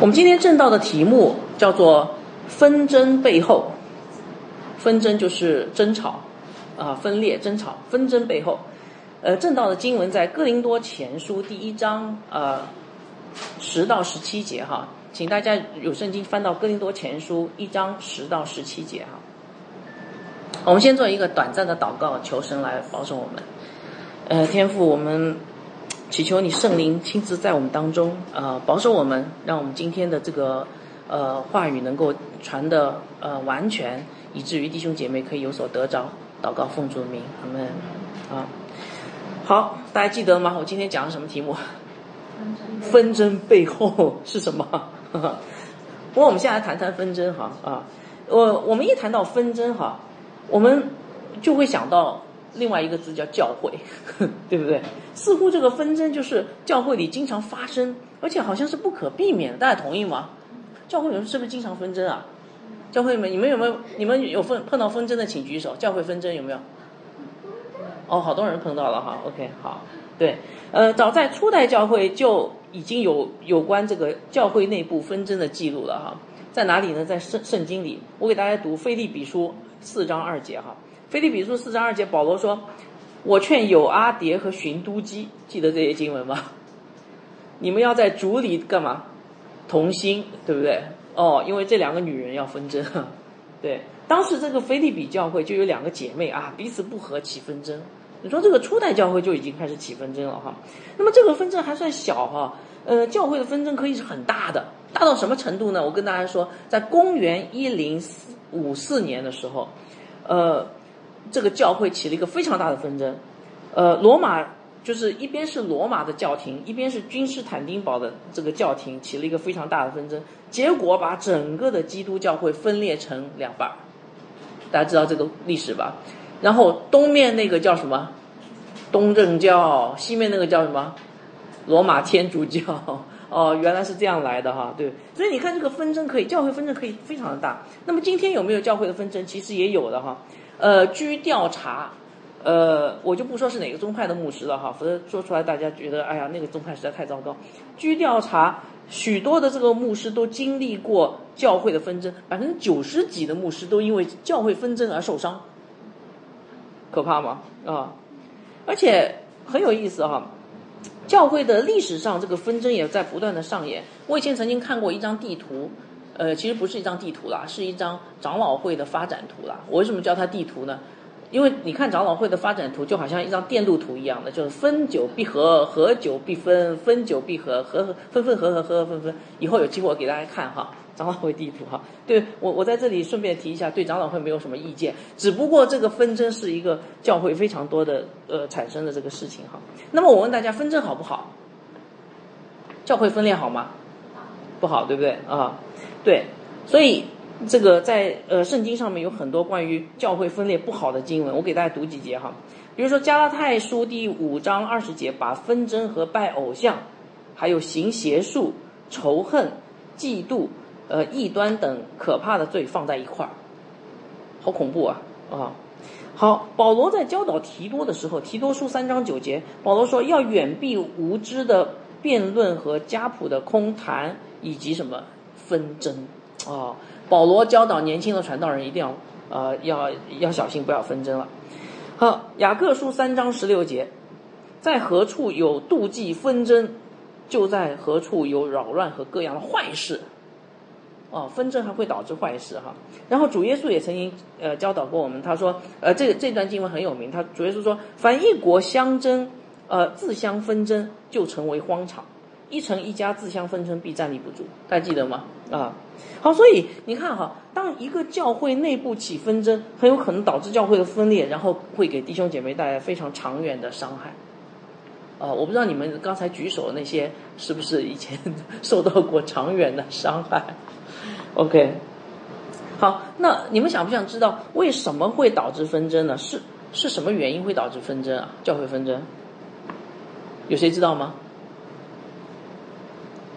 我们今天正道的题目叫做“纷争背后”，纷争就是争吵啊，分裂、争吵、纷争背后。呃，正道的经文在哥林多前书第一章呃十到十七节哈，请大家有圣经翻到哥林多前书一章十到十七节哈。我们先做一个短暂的祷告，求神来保守我们。呃，天父，我们。祈求你圣灵亲自在我们当中，呃，保守我们，让我们今天的这个呃话语能够传的呃完全，以至于弟兄姐妹可以有所得着。祷告奉主名，阿门啊，好，大家记得吗？我今天讲的什么题目？纷争背后是什么？不过我们现在谈谈纷争哈啊，我我们一谈到纷争哈，我们就会想到。另外一个字叫教会，对不对？似乎这个纷争就是教会里经常发生，而且好像是不可避免的。大家同意吗？教会里面是不是经常纷争啊？教会里面你们有没有？你们有碰碰到纷争的，请举手。教会纷争有没有？哦，好多人碰到了哈。OK，好，对，呃，早在初代教会就已经有有关这个教会内部纷争的记录了哈。在哪里呢？在圣圣经里，我给大家读《菲利比书》四章二节哈。菲利比书四章二节，保罗说：“我劝有阿蝶和寻都基，记得这些经文吗？你们要在主里干嘛？同心，对不对？哦，因为这两个女人要纷争。对，当时这个菲利比教会就有两个姐妹啊，彼此不和起纷争。你说这个初代教会就已经开始起纷争了哈。那么这个纷争还算小哈，呃，教会的纷争可以是很大的，大到什么程度呢？我跟大家说，在公元一零五四年的时候，呃。”这个教会起了一个非常大的纷争，呃，罗马就是一边是罗马的教廷，一边是君士坦丁堡的这个教廷，起了一个非常大的纷争，结果把整个的基督教会分裂成两半儿，大家知道这个历史吧？然后东面那个叫什么？东正教，西面那个叫什么？罗马天主教。哦，原来是这样来的哈，对。所以你看这个纷争可以，教会纷争可以非常的大。那么今天有没有教会的纷争？其实也有的哈。呃，据调查，呃，我就不说是哪个宗派的牧师了哈，否则说出来大家觉得，哎呀，那个宗派实在太糟糕。据调查，许多的这个牧师都经历过教会的纷争，百分之九十几的牧师都因为教会纷争而受伤，可怕吗？啊，而且很有意思哈，教会的历史上这个纷争也在不断的上演。我以前曾经看过一张地图。呃，其实不是一张地图啦，是一张长老会的发展图啦。我为什么叫它地图呢？因为你看长老会的发展图，就好像一张电路图一样的，就是分久必合，合久必分，分久必合，合分分合合合合分分。以后有机会我给大家看哈，长老会地图哈。对我我在这里顺便提一下，对长老会没有什么意见，只不过这个纷争是一个教会非常多的呃产生的这个事情哈。那么我问大家，纷争好不好？教会分裂好吗？不好，对不对啊？对，所以这个在呃圣经上面有很多关于教会分裂不好的经文，我给大家读几节哈。比如说加拉太书第五章二十节，把纷争和拜偶像，还有行邪术、仇恨、嫉妒、呃异端等可怕的罪放在一块儿，好恐怖啊啊！好，保罗在教导提多的时候，提多书三章九节，保罗说要远避无知的辩论和家谱的空谈，以及什么？纷争啊！保罗教导年轻的传道人一定要呃要要小心，不要纷争了。好，雅各书三章十六节，在何处有妒忌纷争，就在何处有扰乱和各样的坏事。哦，纷争还会导致坏事哈。然后主耶稣也曾经呃教导过我们，他说呃这这段经文很有名，他主耶稣说，凡一国相争，呃自相纷争，就成为荒场。一城一家自相纷争，必站立不住。大家记得吗？啊，好，所以你看哈，当一个教会内部起纷争，很有可能导致教会的分裂，然后会给弟兄姐妹带来非常长远的伤害。啊，我不知道你们刚才举手的那些是不是以前 受到过长远的伤害？OK，好，那你们想不想知道为什么会导致纷争呢？是是什么原因会导致纷争啊？教会纷争，有谁知道吗？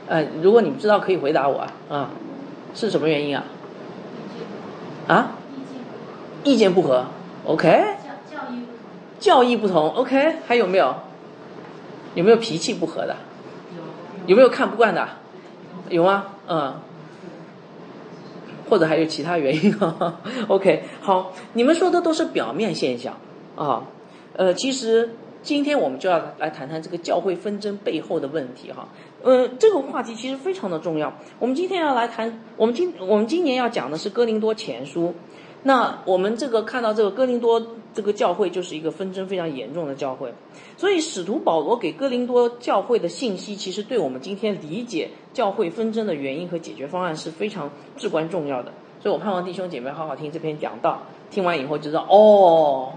呃，如果你们知道，可以回答我啊。啊，是什么原因啊？啊？意见不合。OK。教教义不同。OK。还有没有？有没有脾气不合的？有。有没有看不惯的？有吗？嗯，或者还有其他原因？OK，好，你们说的都是表面现象啊，呃，其实今天我们就要来谈谈这个教会纷争背后的问题哈。嗯，这个话题其实非常的重要。我们今天要来谈，我们今我们今年要讲的是哥林多前书。那我们这个看到这个哥林多这个教会就是一个纷争非常严重的教会，所以使徒保罗给哥林多教会的信息，其实对我们今天理解教会纷争的原因和解决方案是非常至关重要的。所以我盼望弟兄姐妹好好听这篇讲道，听完以后就知道哦，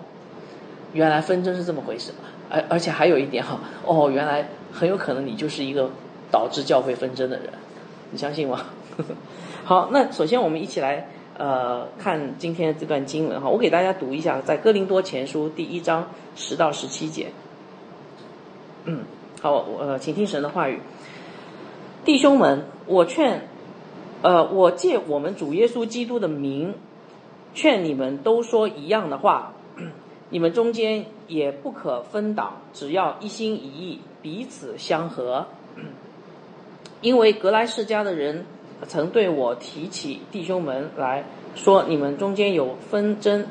原来纷争是这么回事，而而且还有一点哈，哦，原来很有可能你就是一个导致教会纷争的人，你相信吗？好，那首先我们一起来。呃，看今天这段经文哈，我给大家读一下，在哥林多前书第一章十到十七节。嗯，好，呃，请听神的话语，弟兄们，我劝，呃，我借我们主耶稣基督的名，劝你们都说一样的话，你们中间也不可分党，只要一心一意，彼此相合，因为格莱世家的人。曾对我提起弟兄们来说，你们中间有纷争。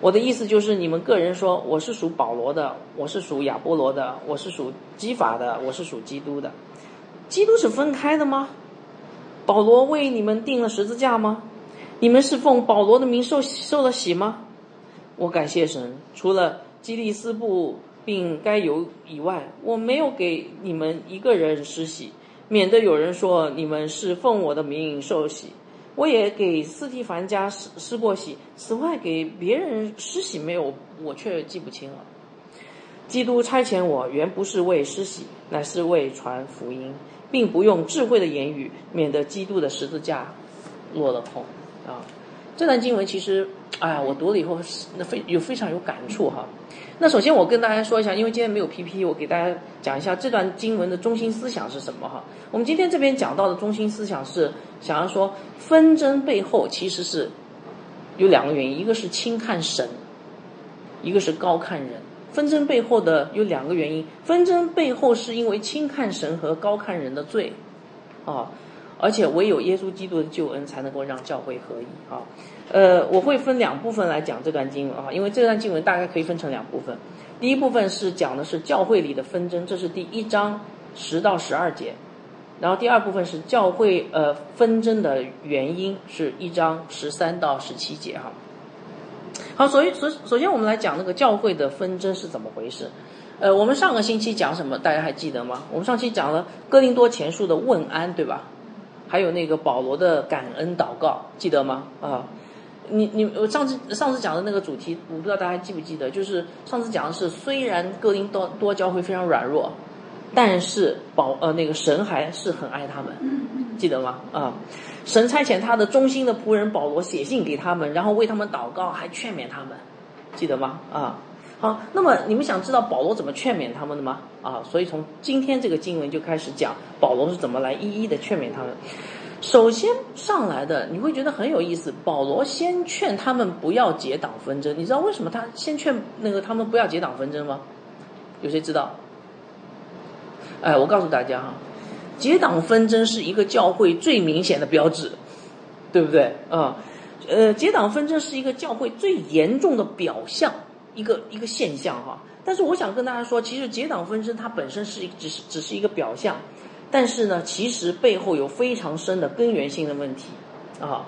我的意思就是，你们个人说我是属保罗的，我是属亚波罗的，我是属基法的，我是属基督的。基督是分开的吗？保罗为你们定了十字架吗？你们是奉保罗的名受受了洗吗？我感谢神，除了基利斯布并该有以外，我没有给你们一个人施洗。免得有人说你们是奉我的名受洗，我也给斯蒂凡家施施过洗。此外，给别人施洗没有，我却记不清了。基督差遣我，原不是为施洗，乃是为传福音，并不用智慧的言语，免得基督的十字架落了空。啊，这段经文其实，哎呀，我读了以后，那非有非常有感触哈。那首先我跟大家说一下，因为今天没有 PPT，我给大家讲一下这段经文的中心思想是什么哈。我们今天这边讲到的中心思想是，想要说纷争背后其实是有两个原因，一个是轻看神，一个是高看人。纷争背后的有两个原因，纷争背后是因为轻看神和高看人的罪，啊，而且唯有耶稣基督的救恩才能够让教会合一啊。呃，我会分两部分来讲这段经文啊，因为这段经文大概可以分成两部分。第一部分是讲的是教会里的纷争，这是第一章十到十二节。然后第二部分是教会呃纷争的原因，是一章十三到十七节哈。好，所以首首先我们来讲那个教会的纷争是怎么回事。呃，我们上个星期讲什么？大家还记得吗？我们上期讲了哥林多前书的问安，对吧？还有那个保罗的感恩祷告，记得吗？啊。你你我上次上次讲的那个主题，我不知道大家记不记得，就是上次讲的是，虽然哥林多多教会非常软弱，但是保呃那个神还是很爱他们，记得吗？啊，神差遣他的忠心的仆人保罗写信给他们，然后为他们祷告，还劝勉他们，记得吗？啊，好，那么你们想知道保罗怎么劝勉他们的吗？啊，所以从今天这个经文就开始讲保罗是怎么来一一的劝勉他们。首先上来的你会觉得很有意思，保罗先劝他们不要结党纷争，你知道为什么他先劝那个他们不要结党纷争吗？有谁知道？哎，我告诉大家哈，结党纷争是一个教会最明显的标志，对不对？啊，呃，结党纷争是一个教会最严重的表象，一个一个现象哈。但是我想跟大家说，其实结党纷争它本身是只是只是一个表象。但是呢，其实背后有非常深的根源性的问题，啊，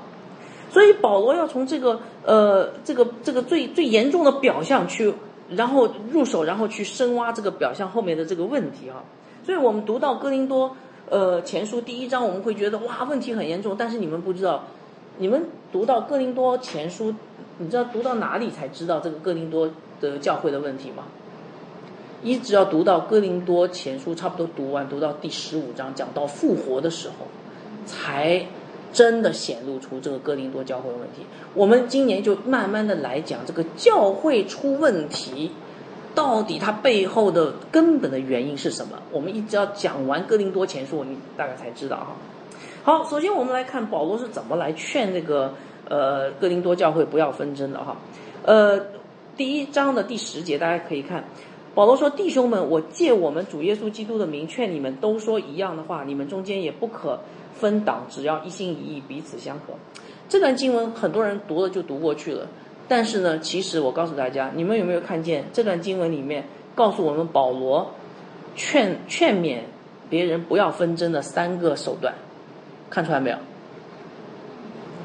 所以保罗要从这个呃这个这个最最严重的表象去，然后入手，然后去深挖这个表象后面的这个问题啊。所以我们读到哥林多呃前书第一章，我们会觉得哇问题很严重。但是你们不知道，你们读到哥林多前书，你知道读到哪里才知道这个哥林多的教会的问题吗？一直要读到哥林多前书，差不多读完，读到第十五章，讲到复活的时候，才真的显露出这个哥林多教会问题。我们今年就慢慢的来讲这个教会出问题，到底它背后的根本的原因是什么？我们一直要讲完哥林多前书，你大概才知道哈。好，首先我们来看保罗是怎么来劝这个呃哥林多教会不要纷争的哈。呃，第一章的第十节大家可以看。保罗说：“弟兄们，我借我们主耶稣基督的名劝你们，都说一样的话，你们中间也不可分党，只要一心一意，彼此相合。”这段经文很多人读了就读过去了，但是呢，其实我告诉大家，你们有没有看见这段经文里面告诉我们保罗劝劝勉别人不要纷争的三个手段？看出来没有？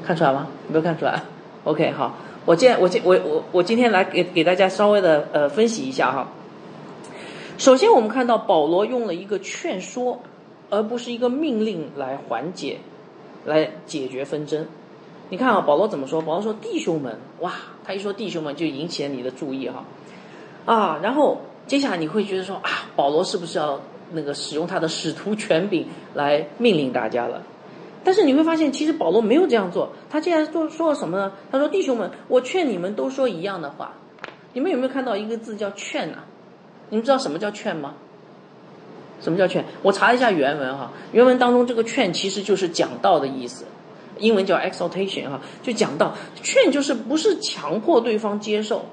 看出来吗？没有看出来？OK，好，我今我今我我我今天来给给大家稍微的呃分析一下哈。首先，我们看到保罗用了一个劝说，而不是一个命令来缓解、来解决纷争。你看啊，保罗怎么说？保罗说：“弟兄们，哇！”他一说“弟兄们”，就引起了你的注意哈。啊，然后接下来你会觉得说：“啊，保罗是不是要那个使用他的使徒权柄来命令大家了？”但是你会发现，其实保罗没有这样做。他竟然做说了什么呢？他说：“弟兄们，我劝你们都说一样的话。”你们有没有看到一个字叫“劝”呢？你们知道什么叫劝吗？什么叫劝？我查一下原文哈，原文当中这个劝其实就是讲道的意思，英文叫 exhortation 哈，就讲道。劝就是不是强迫对方接受。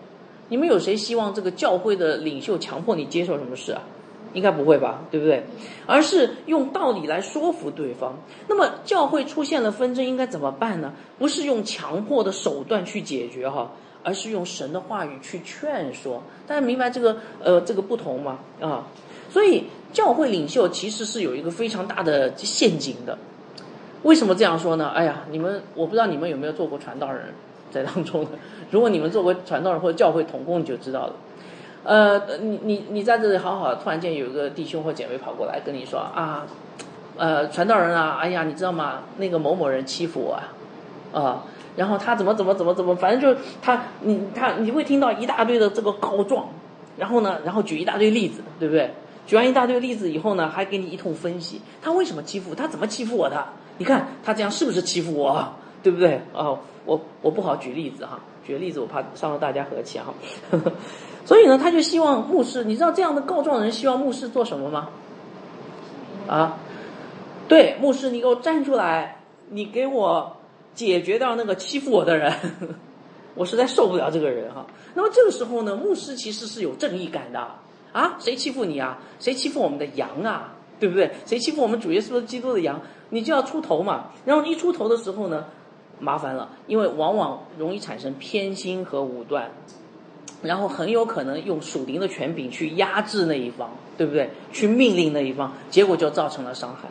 你们有谁希望这个教会的领袖强迫你接受什么事啊？应该不会吧，对不对？而是用道理来说服对方。那么教会出现了纷争，应该怎么办呢？不是用强迫的手段去解决哈。而是用神的话语去劝说，大家明白这个呃这个不同吗？啊，所以教会领袖其实是有一个非常大的陷阱的。为什么这样说呢？哎呀，你们我不知道你们有没有做过传道人，在当中的，如果你们做过传道人或者教会统工，你就知道了。呃，你你你在这里好好，突然间有一个弟兄或姐妹跑过来跟你说啊，呃，传道人啊，哎呀，你知道吗？那个某某人欺负我啊，啊。然后他怎么怎么怎么怎么，反正就是他，你他你会听到一大堆的这个告状，然后呢，然后举一大堆例子，对不对？举完一大堆例子以后呢，还给你一通分析，他为什么欺负？他怎么欺负我的？你看他这样是不是欺负我？对不对？啊，我我不好举例子哈，举例子我怕伤了大家和气哈。呵呵所以呢，他就希望牧师，你知道这样的告状人希望牧师做什么吗？啊，对，牧师，你给我站出来，你给我。解决掉那个欺负我的人，我实在受不了这个人哈。那么这个时候呢，牧师其实是有正义感的啊。谁欺负你啊？谁欺负我们的羊啊？对不对？谁欺负我们主耶稣基督的羊？你就要出头嘛。然后一出头的时候呢，麻烦了，因为往往容易产生偏心和武断，然后很有可能用属灵的权柄去压制那一方，对不对？去命令那一方，结果就造成了伤害。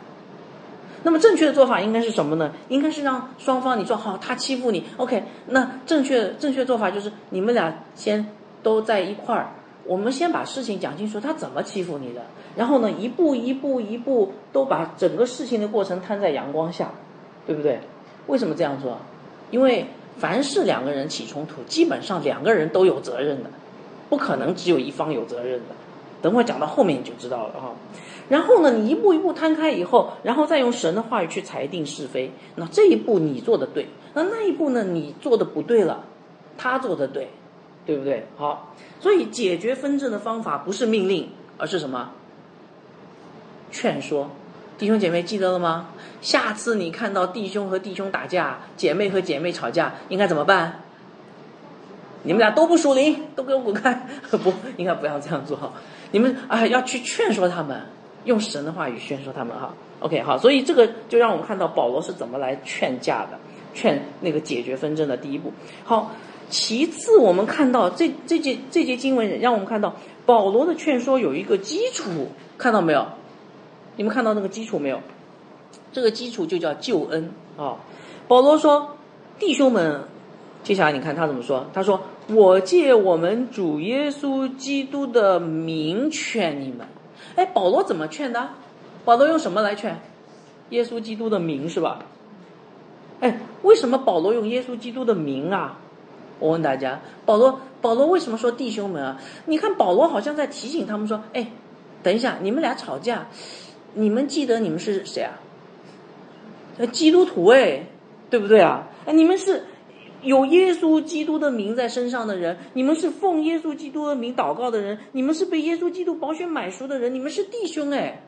那么正确的做法应该是什么呢？应该是让双方你说好，他欺负你，OK。那正确正确做法就是你们俩先都在一块儿，我们先把事情讲清楚，他怎么欺负你的，然后呢一步一步一步都把整个事情的过程摊在阳光下，对不对？为什么这样做？因为凡是两个人起冲突，基本上两个人都有责任的，不可能只有一方有责任的。等会讲到后面你就知道了哈。然后呢，你一步一步摊开以后，然后再用神的话语去裁定是非。那这一步你做的对，那那一步呢，你做的不对了，他做的对，对不对？好，所以解决纷争的方法不是命令，而是什么？劝说。弟兄姐妹记得了吗？下次你看到弟兄和弟兄打架，姐妹和姐妹吵架，应该怎么办？你们俩都不属灵，都给我滚开！不应该不要这样做。你们啊，要去劝说他们。用神的话语劝说他们哈，OK 好，所以这个就让我们看到保罗是怎么来劝架的，劝那个解决纷争的第一步。好，其次我们看到这这节这节经文让我们看到保罗的劝说有一个基础，看到没有？你们看到那个基础没有？这个基础就叫救恩啊。保罗说：“弟兄们，接下来你看他怎么说？他说：我借我们主耶稣基督的名劝你们。”哎，保罗怎么劝的？保罗用什么来劝？耶稣基督的名是吧？哎，为什么保罗用耶稣基督的名啊？我问大家，保罗保罗为什么说弟兄们啊？你看保罗好像在提醒他们说，哎，等一下，你们俩吵架，你们记得你们是谁啊？基督徒哎，对不对啊？哎，你们是。有耶稣基督的名在身上的人，你们是奉耶稣基督的名祷告的人，你们是被耶稣基督保险买赎的人，你们是弟兄哎。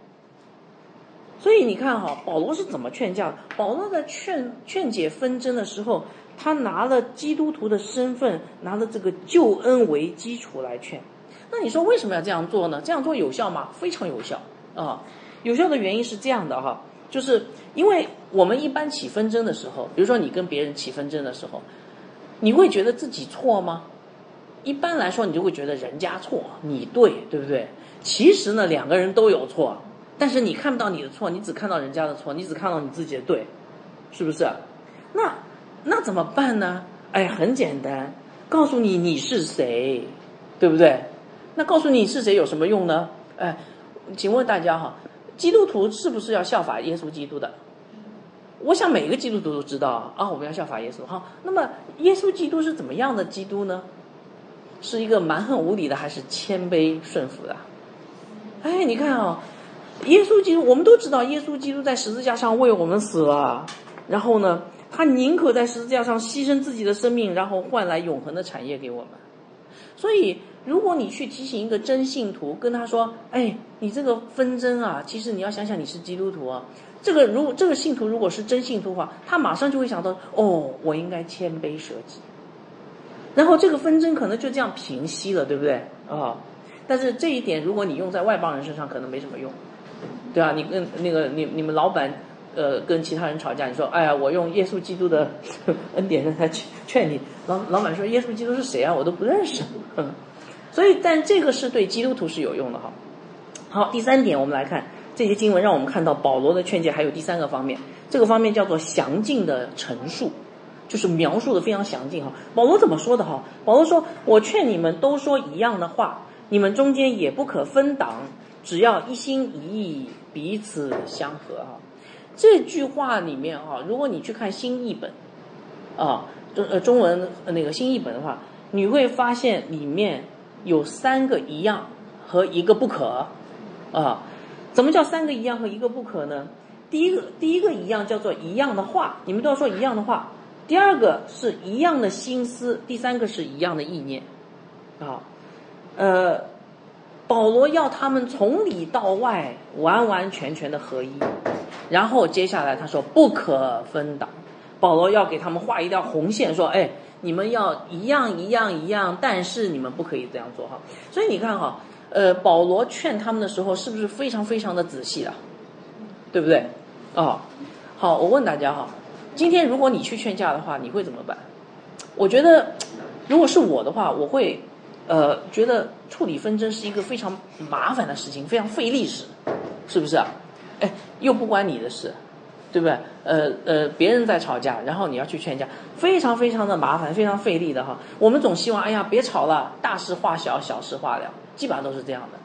所以你看哈，保罗是怎么劝架的？保罗在劝劝解纷争的时候，他拿了基督徒的身份，拿了这个救恩为基础来劝。那你说为什么要这样做呢？这样做有效吗？非常有效啊！有效的原因是这样的哈，就是因为我们一般起纷争的时候，比如说你跟别人起纷争的时候，你会觉得自己错吗？一般来说，你就会觉得人家错，你对，对不对？其实呢，两个人都有错，但是你看不到你的错，你只看到人家的错，你只看到你自己的对，是不是？那那怎么办呢？哎，很简单，告诉你你是谁，对不对？那告诉你是谁有什么用呢？哎，请问大家哈，基督徒是不是要效法耶稣基督的？我想每个基督徒都知道啊，我们要效法耶稣哈。那么耶稣基督是怎么样的基督呢？是一个蛮横无理的，还是谦卑顺服的？哎，你看啊，耶稣基督，我们都知道，耶稣基督在十字架上为我们死了，然后呢，他宁可在十字架上牺牲自己的生命，然后换来永恒的产业给我们。所以，如果你去提醒一个真信徒，跟他说：“哎，你这个纷争啊，其实你要想想你是基督徒啊。”这个如这个信徒如果是真信徒的话，他马上就会想到：“哦，我应该谦卑舍己。”然后这个纷争可能就这样平息了，对不对啊？但是这一点，如果你用在外邦人身上，可能没什么用，对啊，你跟那个你你们老板呃跟其他人吵架，你说哎呀，我用耶稣基督的 恩典让他劝劝你，老老板说耶稣基督是谁啊？我都不认识。所以，但这个是对基督徒是有用的哈。好，第三点，我们来看这些经文，让我们看到保罗的劝诫还有第三个方面，这个方面叫做详尽的陈述。就是描述的非常详尽哈，保罗怎么说的哈？保罗说：“我劝你们都说一样的话，你们中间也不可分党，只要一心一意，彼此相合哈。”这句话里面哈，如果你去看新译本，啊中呃中文那个新译本的话，你会发现里面有三个一样和一个不可啊。怎么叫三个一样和一个不可呢？第一个第一个一样叫做一样的话，你们都要说一样的话。第二个是一样的心思，第三个是一样的意念，啊，呃，保罗要他们从里到外完完全全的合一，然后接下来他说不可分党，保罗要给他们画一条红线，说，哎，你们要一样一样一样，但是你们不可以这样做哈。所以你看哈，呃，保罗劝他们的时候是不是非常非常的仔细的，对不对？哦，好，我问大家哈。今天如果你去劝架的话，你会怎么办？我觉得，如果是我的话，我会，呃，觉得处理纷争是一个非常麻烦的事情，非常费力事，是不是？哎，又不关你的事，对不对？呃呃，别人在吵架，然后你要去劝架，非常非常的麻烦，非常费力的哈。我们总希望，哎呀，别吵了，大事化小，小事化了，基本上都是这样的。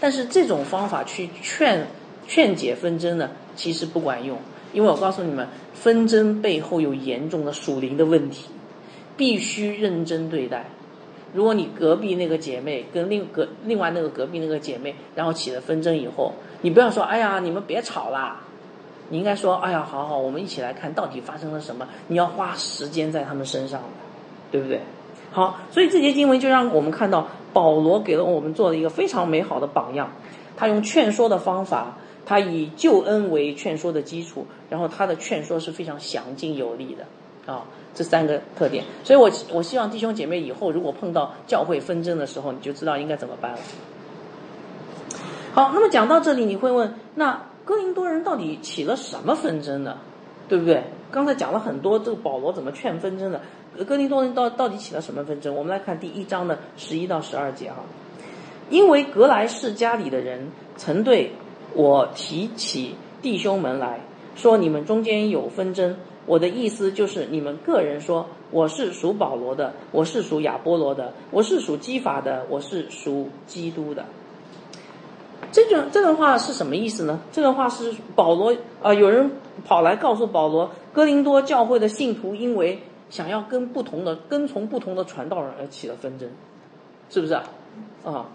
但是这种方法去劝劝解纷争呢，其实不管用。因为我告诉你们，纷争背后有严重的属灵的问题，必须认真对待。如果你隔壁那个姐妹跟另隔另外那个隔壁那个姐妹，然后起了纷争以后，你不要说“哎呀，你们别吵啦”，你应该说“哎呀，好好，我们一起来看到底发生了什么”。你要花时间在他们身上，对不对？好，所以这节经文就让我们看到保罗给了我们做了一个非常美好的榜样，他用劝说的方法。他以救恩为劝说的基础，然后他的劝说是非常详尽有力的，啊，这三个特点。所以我我希望弟兄姐妹以后如果碰到教会纷争的时候，你就知道应该怎么办了。好，那么讲到这里，你会问，那哥林多人到底起了什么纷争呢？对不对？刚才讲了很多，这个保罗怎么劝纷争的？哥林多人到到底起了什么纷争？我们来看第一章的十一到十二节哈，因为格莱世家里的人曾对。我提起弟兄们来说，你们中间有纷争。我的意思就是，你们个人说，我是属保罗的，我是属亚波罗的，我是属基法的，我是属基督的。这段这段话是什么意思呢？这段话是保罗啊，有人跑来告诉保罗，哥林多教会的信徒因为想要跟不同的跟从不同的传道人而起了纷争，是不是啊？啊，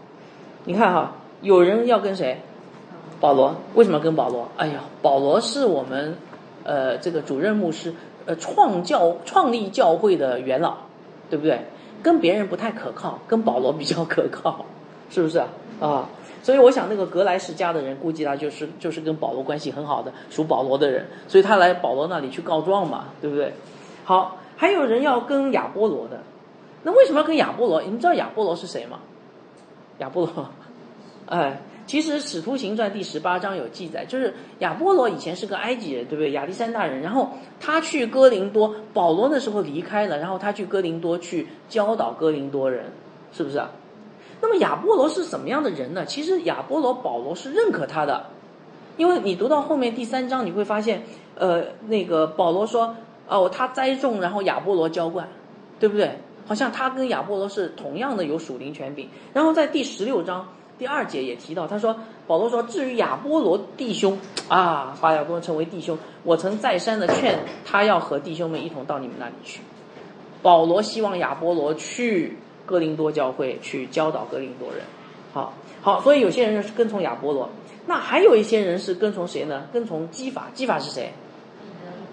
你看哈，有人要跟谁？保罗为什么跟保罗？哎呀，保罗是我们，呃，这个主任牧师，呃，创教创立教会的元老，对不对？跟别人不太可靠，跟保罗比较可靠，是不是啊？啊，所以我想那个格莱世家的人，估计他就是就是跟保罗关系很好的，属保罗的人，所以他来保罗那里去告状嘛，对不对？好，还有人要跟亚波罗的，那为什么要跟亚波罗？你们知道亚波罗是谁吗？亚波罗，哎，其实《使徒行传》第十八章有记载，就是亚波罗以前是个埃及人，对不对？亚历山大人，然后他去哥林多，保罗那时候离开了，然后他去哥林多去教导哥林多人，是不是啊？那么亚波罗是什么样的人呢？其实亚波罗保罗是认可他的，因为你读到后面第三章，你会发现，呃，那个保罗说，哦，他栽种，然后亚波罗浇灌，对不对？好像他跟亚波罗是同样的有属灵权柄。然后在第十六章第二节也提到，他说保罗说，至于亚波罗弟兄啊，把亚波罗称为弟兄，我曾再三的劝他要和弟兄们一同到你们那里去。保罗希望亚波罗去哥林多教会去教导哥林多人。好，好，所以有些人是跟从亚波罗，那还有一些人是跟从谁呢？跟从基法，基法是谁？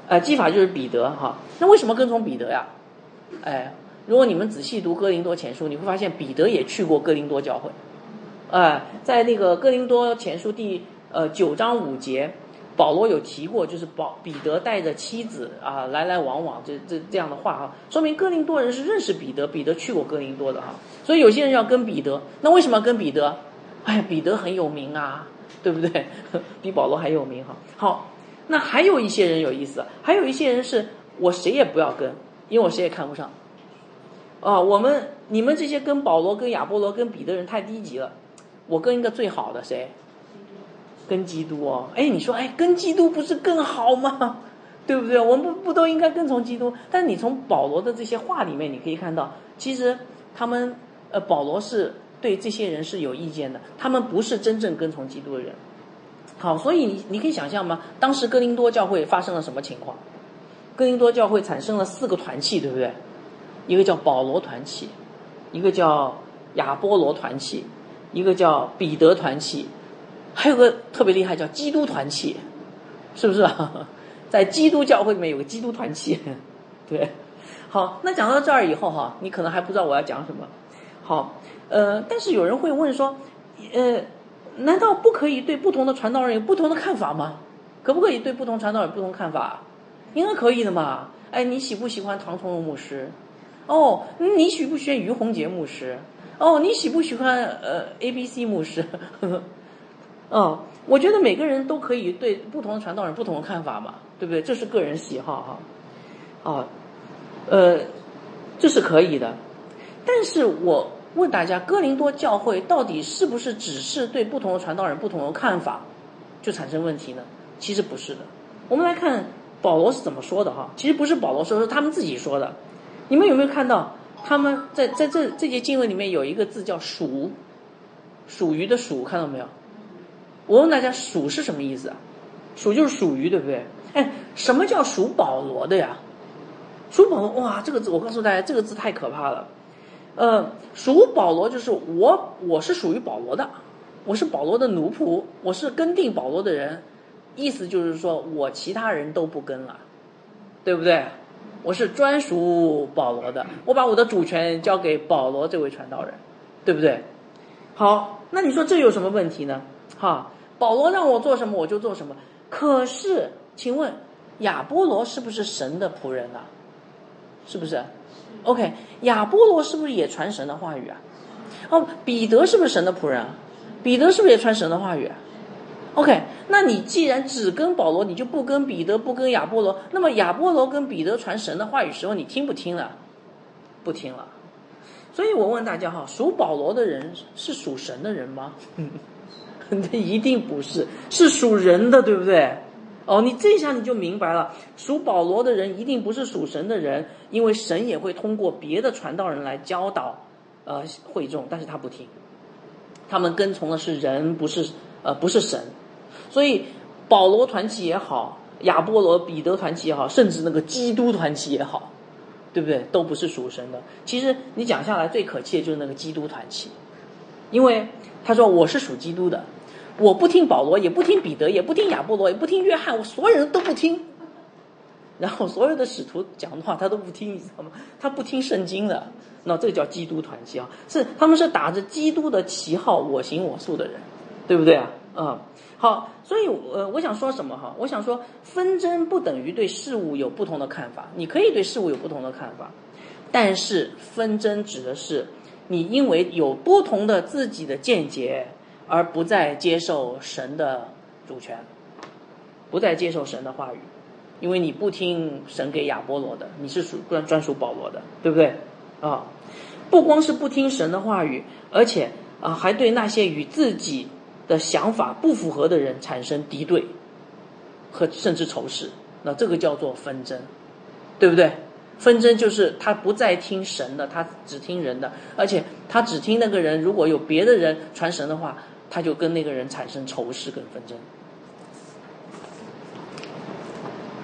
呃，基法就是彼得哈。那为什么跟从彼得呀？哎。如果你们仔细读哥林多前书，你会发现彼得也去过哥林多教会，哎，在那个哥林多前书第呃九章五节，保罗有提过，就是保彼得带着妻子啊来来往往这这这样的话哈，说明哥林多人是认识彼得，彼得去过哥林多的哈，所以有些人要跟彼得，那为什么要跟彼得？哎，彼得很有名啊，对不对？比保罗还有名哈。好，那还有一些人有意思，还有一些人是我谁也不要跟，因为我谁也看不上。啊，我们你们这些跟保罗、跟亚波罗、跟彼得人太低级了，我跟一个最好的谁？跟基督哦，哎，你说哎，跟基督不是更好吗？对不对？我们不不都应该跟从基督？但你从保罗的这些话里面，你可以看到，其实他们呃，保罗是对这些人是有意见的，他们不是真正跟从基督的人。好，所以你你可以想象吗？当时哥林多教会发生了什么情况？哥林多教会产生了四个团契，对不对？一个叫保罗团契，一个叫亚波罗团契，一个叫彼得团契，还有个特别厉害叫基督团契，是不是啊？在基督教会里面有个基督团契，对。好，那讲到这儿以后哈，你可能还不知道我要讲什么。好，呃，但是有人会问说，呃，难道不可以对不同的传道人有不同的看法吗？可不可以对不同传道人不同看法？应该可以的嘛。哎，你喜不喜欢唐崇荣牧师？哦，你喜不喜欢于洪杰牧师？哦，你喜不喜欢呃 A B C 牧师？呵呵嗯，我觉得每个人都可以对不同的传道人不同的看法嘛，对不对？这是个人喜好哈。哦，呃，这是可以的。但是我问大家，哥林多教会到底是不是只是对不同的传道人不同的看法就产生问题呢？其实不是的。我们来看保罗是怎么说的哈。其实不是保罗说，是他们自己说的。你们有没有看到他们在在这这节经文里面有一个字叫“属”，属于的“属”，看到没有？我问大家，“属”是什么意思啊？“属”就是属于，对不对？哎，什么叫属保罗的呀？属保罗，哇，这个字我告诉大家，这个字太可怕了。呃，属保罗就是我，我是属于保罗的，我是保罗的奴仆，我是跟定保罗的人，意思就是说我其他人都不跟了，对不对？我是专属保罗的，我把我的主权交给保罗这位传道人，对不对？好，那你说这有什么问题呢？哈，保罗让我做什么我就做什么。可是，请问亚波罗是不是神的仆人啊？是不是？OK，亚波罗是不是也传神的话语啊？哦，彼得是不是神的仆人？啊？彼得是不是也传神的话语？OK，那你既然只跟保罗，你就不跟彼得，不跟亚波罗。那么亚波罗跟彼得传神的话语时候，你听不听了？不听了。所以我问大家哈，属保罗的人是属神的人吗？那一定不是，是属人的，对不对？哦，你这下你就明白了，属保罗的人一定不是属神的人，因为神也会通过别的传道人来教导呃会众，但是他不听，他们跟从的是人，不是呃不是神。所以，保罗团契也好，亚波罗、彼得团契也好，甚至那个基督团契也好，对不对？都不是属神的。其实你讲下来最可气的就是那个基督团契，因为他说我是属基督的，我不听保罗，也不听彼得，也不听亚波罗，也不听约翰，我所有人都不听。然后所有的使徒讲的话他都不听，你知道吗？他不听圣经的，那这叫基督团契啊，是他们是打着基督的旗号我行我素的人，对不对啊？嗯。好，所以呃，我想说什么哈？我想说，纷争不等于对事物有不同的看法。你可以对事物有不同的看法，但是纷争指的是你因为有不同的自己的见解，而不再接受神的主权，不再接受神的话语，因为你不听神给亚波罗的，你是属专专属保罗的，对不对？啊，不光是不听神的话语，而且啊，还对那些与自己的想法不符合的人产生敌对和甚至仇视，那这个叫做纷争，对不对？纷争就是他不再听神的，他只听人的，而且他只听那个人。如果有别的人传神的话，他就跟那个人产生仇视跟纷争。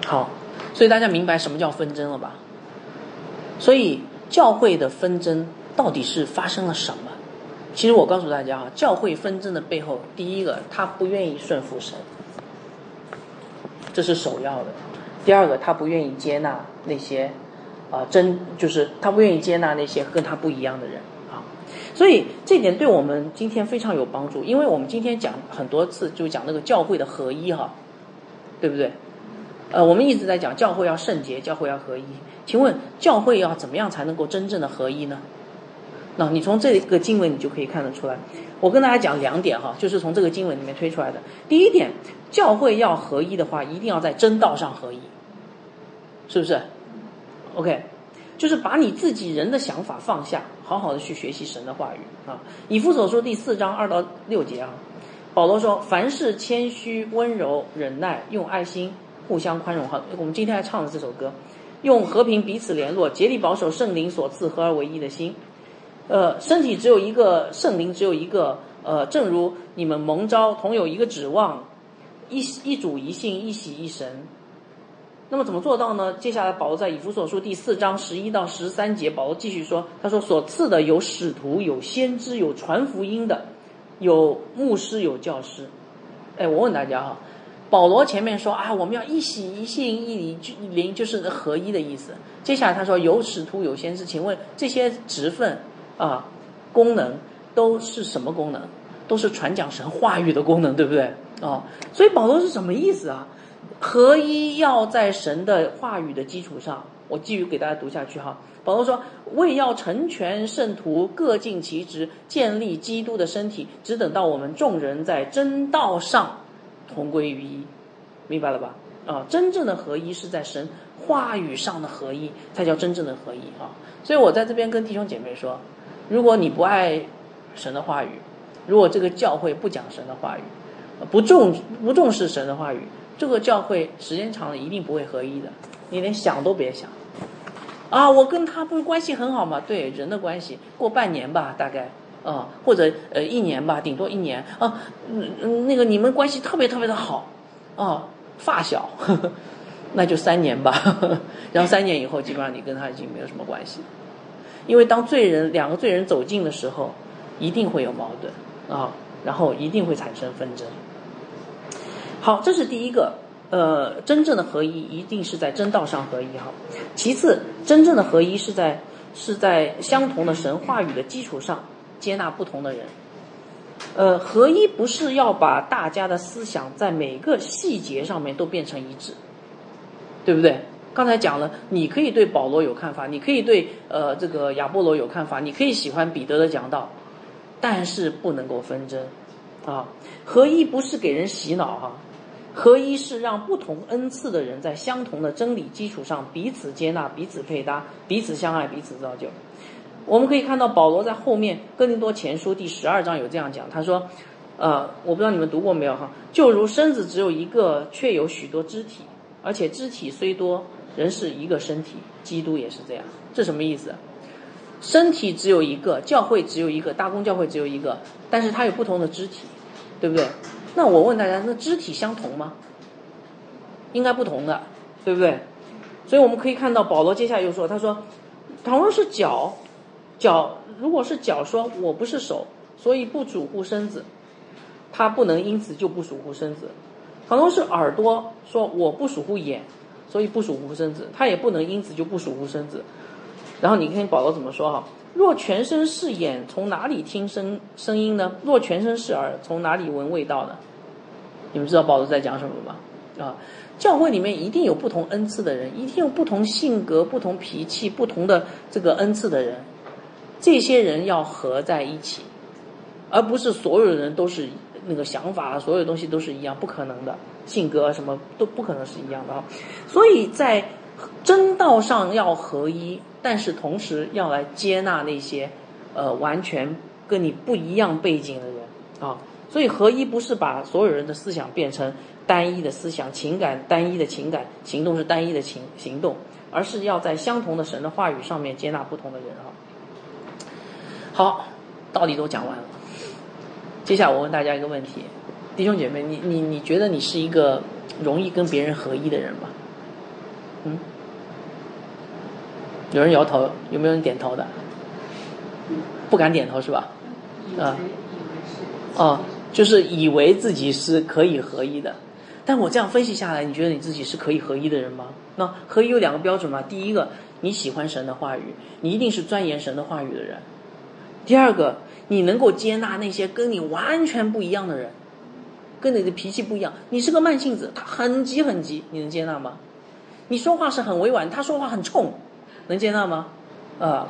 好，所以大家明白什么叫纷争了吧？所以教会的纷争到底是发生了什么？其实我告诉大家啊，教会纷争的背后，第一个他不愿意顺服神，这是首要的；第二个他不愿意接纳那些。啊，真就是他不愿意接纳那些跟他不一样的人，所以这点对我们今天非常有帮助，因为我们今天讲很多次就讲那个教会的合一哈，对不对？呃，我们一直在讲教会要圣洁，教会要合一。请问教会要怎么样才能够真正的合一呢？那你从这个经文你就可以看得出来。我跟大家讲两点哈，就是从这个经文里面推出来的。第一点，教会要合一的话，一定要在真道上合一，是不是？OK，就是把你自己人的想法放下，好好的去学习神的话语啊。以弗所书第四章二到六节啊，保罗说：“凡事谦虚、温柔、忍耐，用爱心互相宽容。”哈，我们今天还唱了这首歌，用和平彼此联络，竭力保守圣灵所赐合而为一的心。呃，身体只有一个，圣灵只有一个。呃，正如你们蒙召，同有一个指望，一一主一信，一喜一神。那么怎么做到呢？接下来保罗在以弗所书第四章十一到十三节，保罗继续说：“他说所赐的有使徒，有先知，有传福音的，有牧师，有教师。”哎，我问大家哈，保罗前面说啊，我们要一喜一信一礼灵，就是合一的意思。接下来他说有使徒，有先知，请问这些职分啊功能都是什么功能？都是传讲神话语的功能，对不对？啊，所以保罗是什么意思啊？合一要在神的话语的基础上，我继续给大家读下去哈。保罗说：“为要成全圣徒，各尽其职，建立基督的身体，只等到我们众人在真道上同归于一，明白了吧？啊，真正的合一是在神话语上的合一，才叫真正的合一啊！所以我在这边跟弟兄姐妹说，如果你不爱神的话语，如果这个教会不讲神的话语，不重不重视神的话语。”这个教会时间长了一定不会合一的，你连想都别想。啊，我跟他不是关系很好吗？对，人的关系过半年吧，大概啊，或者呃一年吧，顶多一年啊。嗯，那个你们关系特别特别的好，啊，发小，呵 呵那就三年吧呵呵。然后三年以后，基本上你跟他已经没有什么关系，因为当罪人两个罪人走近的时候，一定会有矛盾啊，然后一定会产生纷争。好，这是第一个，呃，真正的合一一定是在真道上合一哈。其次，真正的合一是在是在相同的神话语的基础上接纳不同的人。呃，合一不是要把大家的思想在每个细节上面都变成一致，对不对？刚才讲了，你可以对保罗有看法，你可以对呃这个亚波罗有看法，你可以喜欢彼得的讲道，但是不能够纷争啊。合一不是给人洗脑哈。合一是让不同恩赐的人在相同的真理基础上彼此接纳、彼此配搭、彼此相爱、彼此造就。我们可以看到保罗在后面《哥林多前书》第十二章有这样讲，他说：“呃，我不知道你们读过没有哈？就如身子只有一个，却有许多肢体，而且肢体虽多，仍是一个身体。基督也是这样。这什么意思？身体只有一个，教会只有一个，大公教会只有一个，但是它有不同的肢体，对不对？”那我问大家，那肢体相同吗？应该不同的，对不对？所以我们可以看到，保罗接下来又说：“他说，倘若是脚，脚如果是脚说我不是手，所以不主乎身子，他不能因此就不属乎身子；倘若是耳朵说我不属乎眼，所以不属乎身子，他也不能因此就不属乎身子。然后你看保罗怎么说哈？”若全身是眼，从哪里听声声音呢？若全身是耳，从哪里闻味道呢？你们知道保罗在讲什么吗？啊，教会里面一定有不同恩赐的人，一定有不同性格、不同脾气、不同的这个恩赐的人。这些人要合在一起，而不是所有人都是那个想法，所有东西都是一样，不可能的，性格什么都不可能是一样的啊。所以在真道上要合一，但是同时要来接纳那些呃完全跟你不一样背景的人啊。所以合一不是把所有人的思想变成单一的思想、情感单一的情感、行动是单一的行行动，而是要在相同的神的话语上面接纳不同的人啊。好，道理都讲完了，接下来我问大家一个问题，弟兄姐妹，你你你觉得你是一个容易跟别人合一的人吗？嗯？有人摇头，有没有人点头的？不敢点头是吧？啊？哦。就是以为自己是可以合一的，但我这样分析下来，你觉得你自己是可以合一的人吗？那合一有两个标准嘛，第一个，你喜欢神的话语，你一定是钻研神的话语的人；第二个，你能够接纳那些跟你完全不一样的人，跟你的脾气不一样，你是个慢性子，他很急很急，你能接纳吗？你说话是很委婉，他说话很冲，能接纳吗？啊，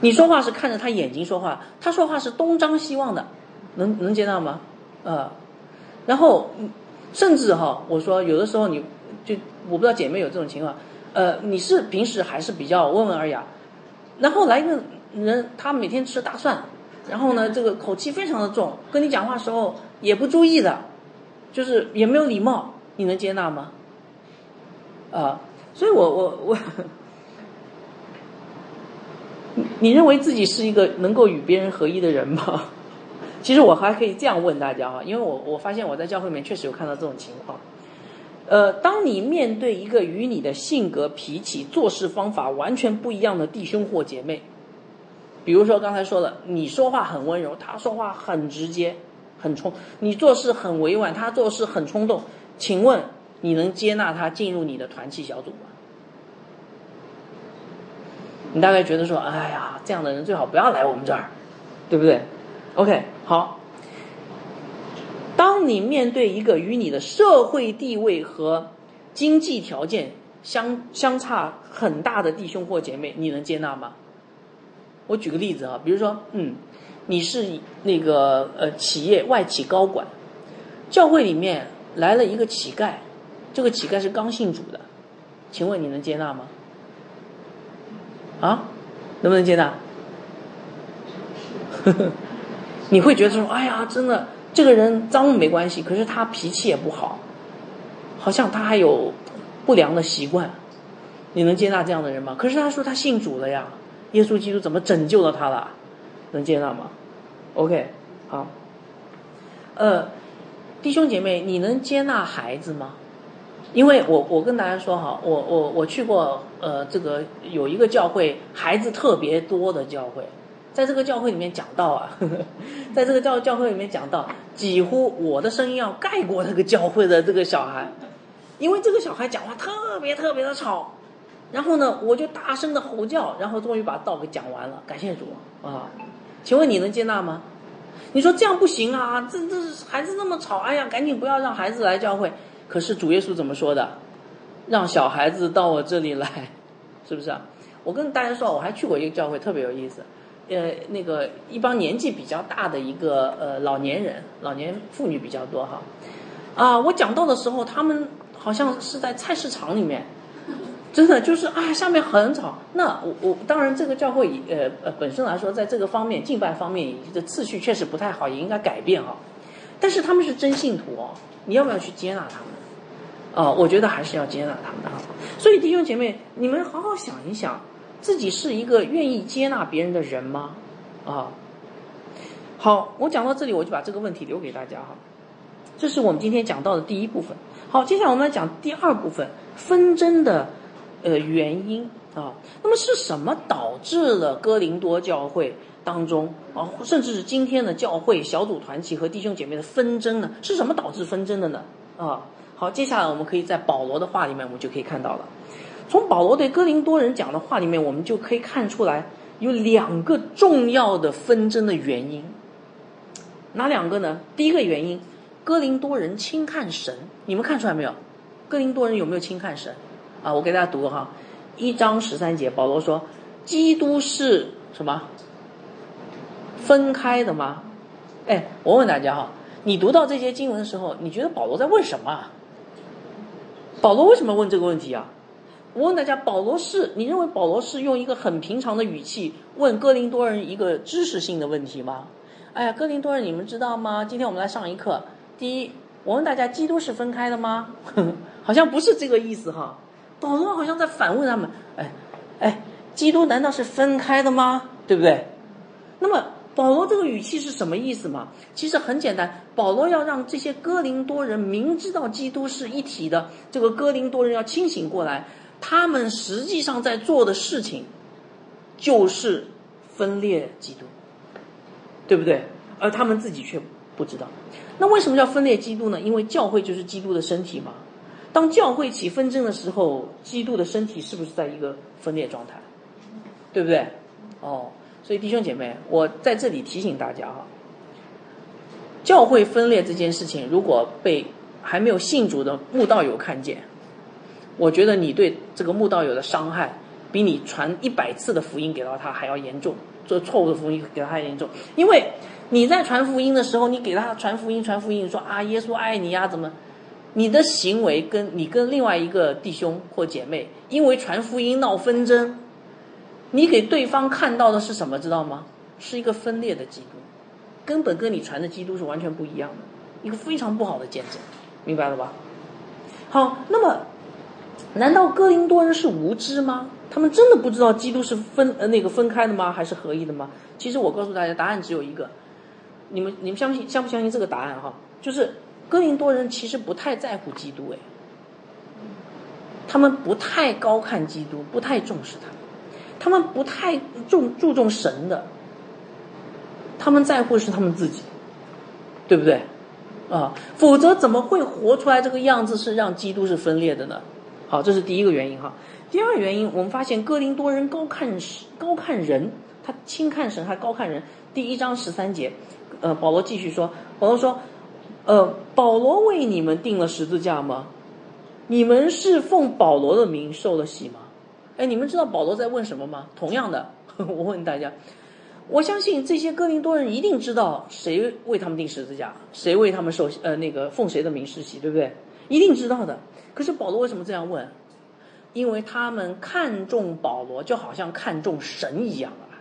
你说话是看着他眼睛说话，他说话是东张西望的，能能接纳吗？呃，然后甚至哈，我说有的时候你就我不知道姐妹有这种情况，呃，你是平时还是比较温文尔雅，然后来一个人，他每天吃大蒜，然后呢，这个口气非常的重，跟你讲话时候也不注意的，就是也没有礼貌，你能接纳吗？啊，所以我我我，你认为自己是一个能够与别人合一的人吗？其实我还可以这样问大家哈，因为我我发现我在教会里面确实有看到这种情况，呃，当你面对一个与你的性格、脾气、做事方法完全不一样的弟兄或姐妹，比如说刚才说的，你说话很温柔，他说话很直接、很冲；你做事很委婉，他做事很冲动。请问你能接纳他进入你的团契小组吗？你大概觉得说，哎呀，这样的人最好不要来我们这儿，对不对？OK，好。当你面对一个与你的社会地位和经济条件相相差很大的弟兄或姐妹，你能接纳吗？我举个例子啊，比如说，嗯，你是那个呃企业外企高管，教会里面来了一个乞丐，这个乞丐是刚信主的，请问你能接纳吗？啊，能不能接纳？呵呵。你会觉得说，哎呀，真的，这个人脏没关系，可是他脾气也不好，好像他还有不良的习惯，你能接纳这样的人吗？可是他说他信主了呀，耶稣基督怎么拯救了他了？能接纳吗？OK，好，呃，弟兄姐妹，你能接纳孩子吗？因为我我跟大家说哈，我我我去过呃这个有一个教会，孩子特别多的教会。在这个教会里面讲到啊，呵 呵在这个教教会里面讲到，几乎我的声音要盖过那个教会的这个小孩，因为这个小孩讲话特别特别的吵，然后呢，我就大声的吼叫，然后终于把道给讲完了，感谢主啊！请问你能接纳吗？你说这样不行啊，这这孩子那么吵，哎呀，赶紧不要让孩子来教会。可是主耶稣怎么说的？让小孩子到我这里来，是不是啊？我跟大家说，我还去过一个教会，特别有意思。呃，那个一帮年纪比较大的一个呃老年人，老年妇女比较多哈，啊，我讲到的时候，他们好像是在菜市场里面，真的就是啊，下面很吵。那我我当然这个教会呃呃本身来说，在这个方面敬拜方面的次序确实不太好，也应该改变哈。但是他们是真信徒哦，你要不要去接纳他们？啊，我觉得还是要接纳他们的哈。所以弟兄姐妹，你们好好想一想。自己是一个愿意接纳别人的人吗？啊，好，我讲到这里，我就把这个问题留给大家哈。这是我们今天讲到的第一部分。好，接下来我们来讲第二部分纷争的呃原因啊。那么是什么导致了哥林多教会当中啊，甚至是今天的教会小组团体和弟兄姐妹的纷争呢？是什么导致纷争的呢？啊，好，接下来我们可以在保罗的话里面，我们就可以看到了。从保罗对哥林多人讲的话里面，我们就可以看出来有两个重要的纷争的原因。哪两个呢？第一个原因，哥林多人轻看神，你们看出来没有？哥林多人有没有轻看神？啊，我给大家读哈，一章十三节，保罗说：“基督是什么？分开的吗？哎，我问大家哈，你读到这些经文的时候，你觉得保罗在问什么？保罗为什么问这个问题啊？我问大家，保罗是你认为保罗是用一个很平常的语气问哥林多人一个知识性的问题吗？哎呀，哥林多人，你们知道吗？今天我们来上一课。第一，我问大家，基督是分开的吗？好像不是这个意思哈。保罗好像在反问他们，哎，哎，基督难道是分开的吗？对不对？那么保罗这个语气是什么意思嘛？其实很简单，保罗要让这些哥林多人明知道基督是一体的，这个哥林多人要清醒过来。他们实际上在做的事情，就是分裂基督，对不对？而他们自己却不知道。那为什么叫分裂基督呢？因为教会就是基督的身体嘛。当教会起纷争的时候，基督的身体是不是在一个分裂状态？对不对？哦，所以弟兄姐妹，我在这里提醒大家哈，教会分裂这件事情，如果被还没有信主的慕道友看见。我觉得你对这个慕道友的伤害，比你传一百次的福音给到他还要严重，做错误的福音给他还严重。因为你在传福音的时候，你给他传福音，传福音说啊，耶稣爱你呀，怎么？你的行为跟你跟另外一个弟兄或姐妹，因为传福音闹纷争，你给对方看到的是什么？知道吗？是一个分裂的基督，根本跟你传的基督是完全不一样的，一个非常不好的见证，明白了吧？好，那么。难道哥林多人是无知吗？他们真的不知道基督是分呃那个分开的吗？还是合一的吗？其实我告诉大家，答案只有一个。你们你们相信相不相信这个答案哈？就是哥林多人其实不太在乎基督哎，他们不太高看基督，不太重视他，他们不太重注重神的，他们在乎的是他们自己，对不对？啊，否则怎么会活出来这个样子是让基督是分裂的呢？好，这是第一个原因哈。第二个原因，我们发现哥林多人高看高看人，他轻看神，还高看人。第一章十三节，呃，保罗继续说，保罗说，呃，保罗为你们定了十字架吗？你们是奉保罗的名受了洗吗？哎，你们知道保罗在问什么吗？同样的，我问大家，我相信这些哥林多人一定知道谁为他们定十字架，谁为他们受呃那个奉谁的名施洗，对不对？一定知道的。可是保罗为什么这样问？因为他们看重保罗，就好像看重神一样啊，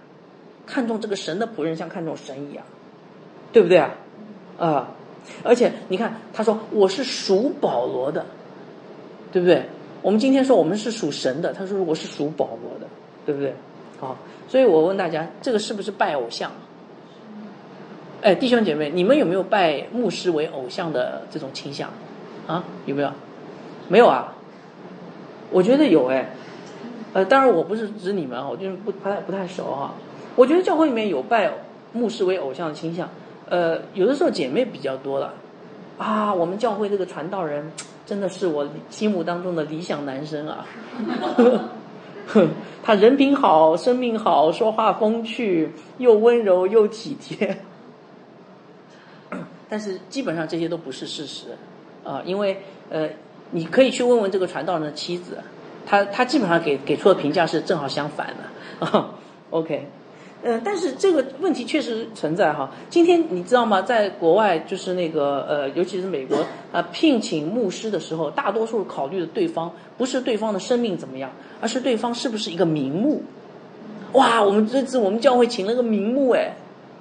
看重这个神的仆人像看重神一样，对不对啊？啊！而且你看，他说我是属保罗的，对不对？我们今天说我们是属神的，他说我是属保罗的，对不对？好，所以我问大家，这个是不是拜偶像？哎，弟兄姐妹，你们有没有拜牧师为偶像的这种倾向？啊，有没有？没有啊，我觉得有哎，呃，当然我不是指你们啊，我就是不不太不太熟哈。我觉得教会里面有拜牧师为偶像的倾向，呃，有的时候姐妹比较多了，啊，我们教会这个传道人真的是我心目当中的理想男生啊，他人品好，生命好，说话风趣，又温柔又体贴，但是基本上这些都不是事实。啊，因为呃。你可以去问问这个传道人的妻子，他他基本上给给出的评价是正好相反的。OK，嗯，但是这个问题确实存在哈。今天你知道吗？在国外就是那个呃，尤其是美国啊，聘请牧师的时候，大多数考虑的对方不是对方的生命怎么样，而是对方是不是一个名目。哇，我们这次我们教会请了个名目哎。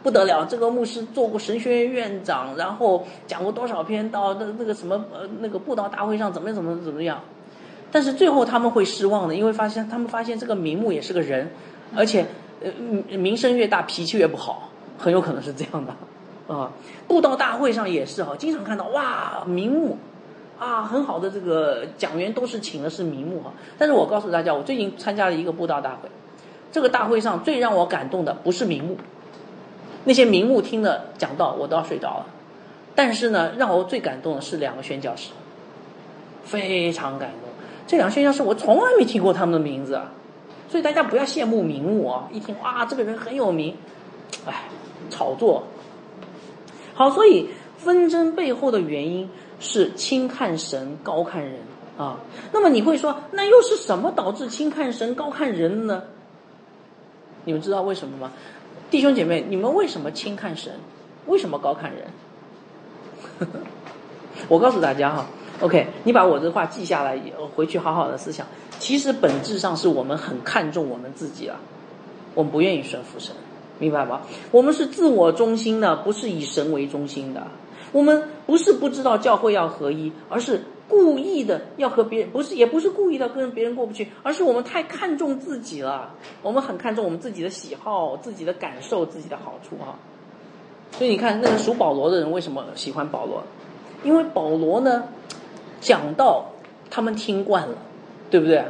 不得了，这个牧师做过神学院院长，然后讲过多少篇到那那个什么呃那个布道大会上怎么怎么怎么样，但是最后他们会失望的，因为发现他们发现这个名目也是个人，而且呃名声越大脾气越不好，很有可能是这样的 啊。布道大会上也是哈，经常看到哇名目啊很好的这个讲员都是请的是名目哈，但是我告诉大家，我最近参加了一个布道大会，这个大会上最让我感动的不是名目。那些名目听的讲道，我都要睡着了。但是呢，让我最感动的是两个宣教师，非常感动。这两个宣教师我从来没听过他们的名字，所以大家不要羡慕名目啊！一听哇，这个人很有名，哎，炒作。好，所以纷争背后的原因是轻看神，高看人啊。那么你会说，那又是什么导致轻看神，高看人呢？你们知道为什么吗？弟兄姐妹，你们为什么轻看神？为什么高看人？我告诉大家哈，OK，你把我这话记下来，回去好好的思想。其实本质上是我们很看重我们自己啊，我们不愿意顺服神，明白吗？我们是自我中心的，不是以神为中心的。我们不是不知道教会要合一，而是故意的要和别人，不是也不是故意的跟别人过不去，而是我们太看重自己了。我们很看重我们自己的喜好、自己的感受、自己的好处啊。所以你看，那个属保罗的人为什么喜欢保罗？因为保罗呢，讲到他们听惯了，对不对？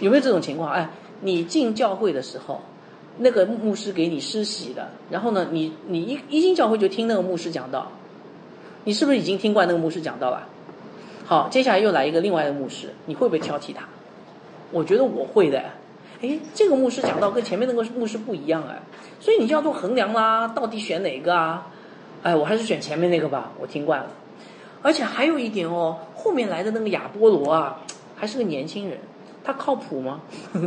有没有这种情况？哎，你进教会的时候，那个牧师给你施洗的，然后呢，你你一一进教会就听那个牧师讲道，你是不是已经听惯那个牧师讲道了？好，接下来又来一个另外的牧师，你会不会挑剔他？我觉得我会的。哎，这个牧师讲到跟前面那个牧师不一样哎，所以你就要做衡量啦，到底选哪个啊？哎，我还是选前面那个吧，我听惯了。而且还有一点哦，后面来的那个亚波罗啊，还是个年轻人，他靠谱吗？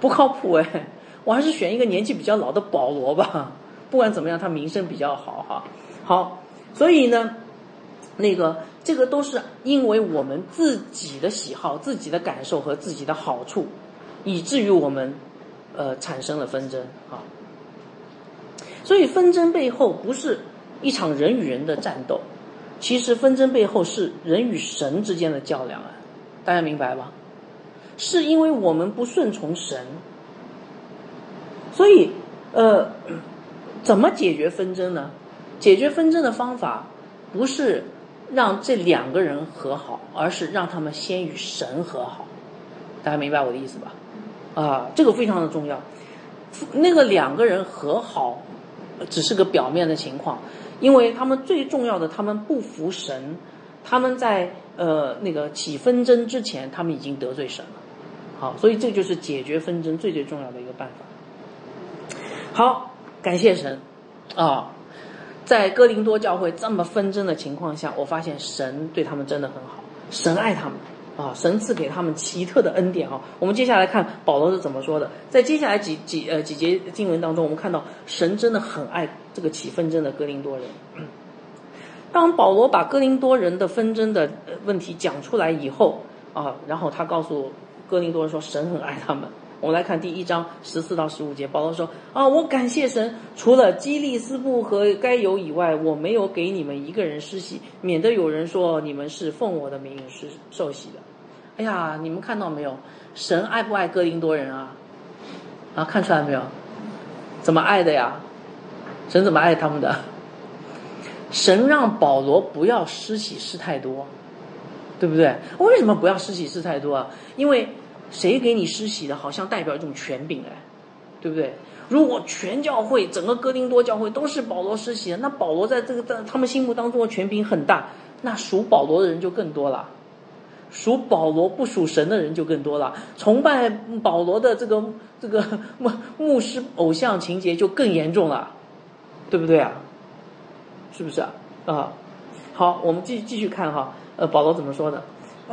不靠谱哎，我还是选一个年纪比较老的保罗吧。不管怎么样，他名声比较好哈。好，所以呢，那个这个都是因为我们自己的喜好、自己的感受和自己的好处。以至于我们，呃，产生了纷争啊。所以纷争背后不是一场人与人的战斗，其实纷争背后是人与神之间的较量啊。大家明白吧？是因为我们不顺从神，所以呃，怎么解决纷争呢？解决纷争的方法不是让这两个人和好，而是让他们先与神和好。大家明白我的意思吧？啊，这个非常的重要。那个两个人和好，只是个表面的情况，因为他们最重要的，他们不服神，他们在呃那个起纷争之前，他们已经得罪神了。好，所以这就是解决纷争最最重要的一个办法。好，感谢神啊，在哥林多教会这么纷争的情况下，我发现神对他们真的很好，神爱他们。啊，神赐给他们奇特的恩典啊！我们接下来看保罗是怎么说的。在接下来几几呃几节经文当中，我们看到神真的很爱这个起纷争的哥林多人。当保罗把哥林多人的纷争的问题讲出来以后啊，然后他告诉哥林多人说，神很爱他们。我们来看第一章十四到十五节，保罗说啊，我感谢神，除了基利斯布和该有以外，我没有给你们一个人施洗，免得有人说你们是奉我的名是受洗的。哎呀，你们看到没有？神爱不爱哥林多人啊？啊，看出来没有？怎么爱的呀？神怎么爱他们的？神让保罗不要施洗施太多，对不对？为什么不要施洗施太多啊？因为。谁给你施洗的，好像代表一种权柄哎，对不对？如果全教会整个哥林多教会都是保罗施洗的，那保罗在这个在他们心目当中的权柄很大，那属保罗的人就更多了，属保罗不属神的人就更多了，崇拜保罗的这个这个牧牧师偶像情节就更严重了，对不对啊？是不是啊？啊，好，我们继继续看哈，呃，保罗怎么说的？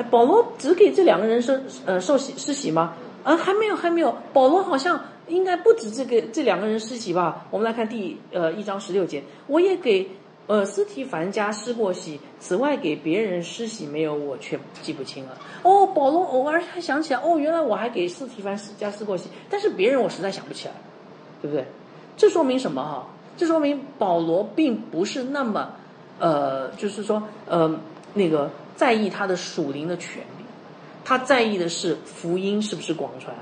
保罗只给这两个人受呃受洗施洗吗？啊，还没有，还没有。保罗好像应该不止这个这两个人施洗吧？我们来看第呃一章十六节，我也给呃斯提凡家施过洗，此外给别人施洗没有？我却记不清了。哦，保罗偶尔还想起来，哦，原来我还给斯提凡家施过洗，但是别人我实在想不起来，对不对？这说明什么哈？这说明保罗并不是那么呃，就是说呃那个。在意他的属灵的权利，他在意的是福音是不是广传，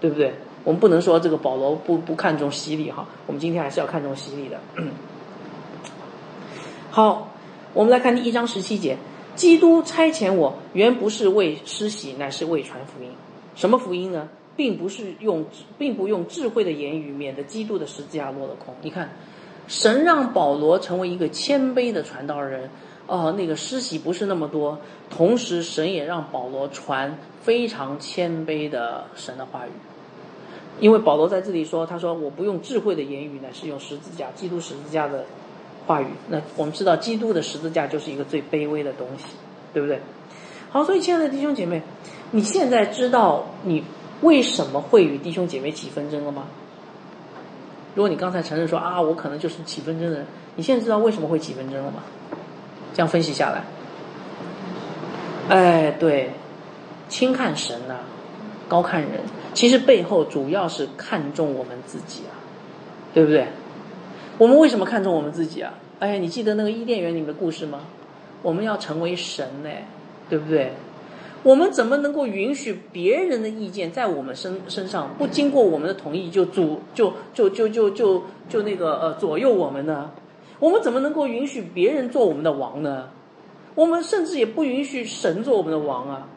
对不对？我们不能说这个保罗不不看重洗礼哈，我们今天还是要看重洗礼的。好，我们来看第一章十七节，基督差遣我，原不是为施洗，乃是为传福音。什么福音呢？并不是用，并不用智慧的言语，免得基督的十字架落了空。你看，神让保罗成为一个谦卑的传道人。哦，那个施洗不是那么多，同时神也让保罗传非常谦卑的神的话语，因为保罗在这里说，他说我不用智慧的言语呢，是用十字架，基督十字架的话语。那我们知道，基督的十字架就是一个最卑微的东西，对不对？好，所以亲爱的弟兄姐妹，你现在知道你为什么会与弟兄姐妹起纷争了吗？如果你刚才承认说啊，我可能就是起纷争的人，你现在知道为什么会起纷争了吗？这样分析下来，哎，对，轻看神呐，高看人，其实背后主要是看重我们自己啊，对不对？我们为什么看重我们自己啊？哎，你记得那个伊甸园里面的故事吗？我们要成为神呢，对不对？我们怎么能够允许别人的意见在我们身身上不经过我们的同意就主就就就就就就那个呃左右我们呢？我们怎么能够允许别人做我们的王呢？我们甚至也不允许神做我们的王啊，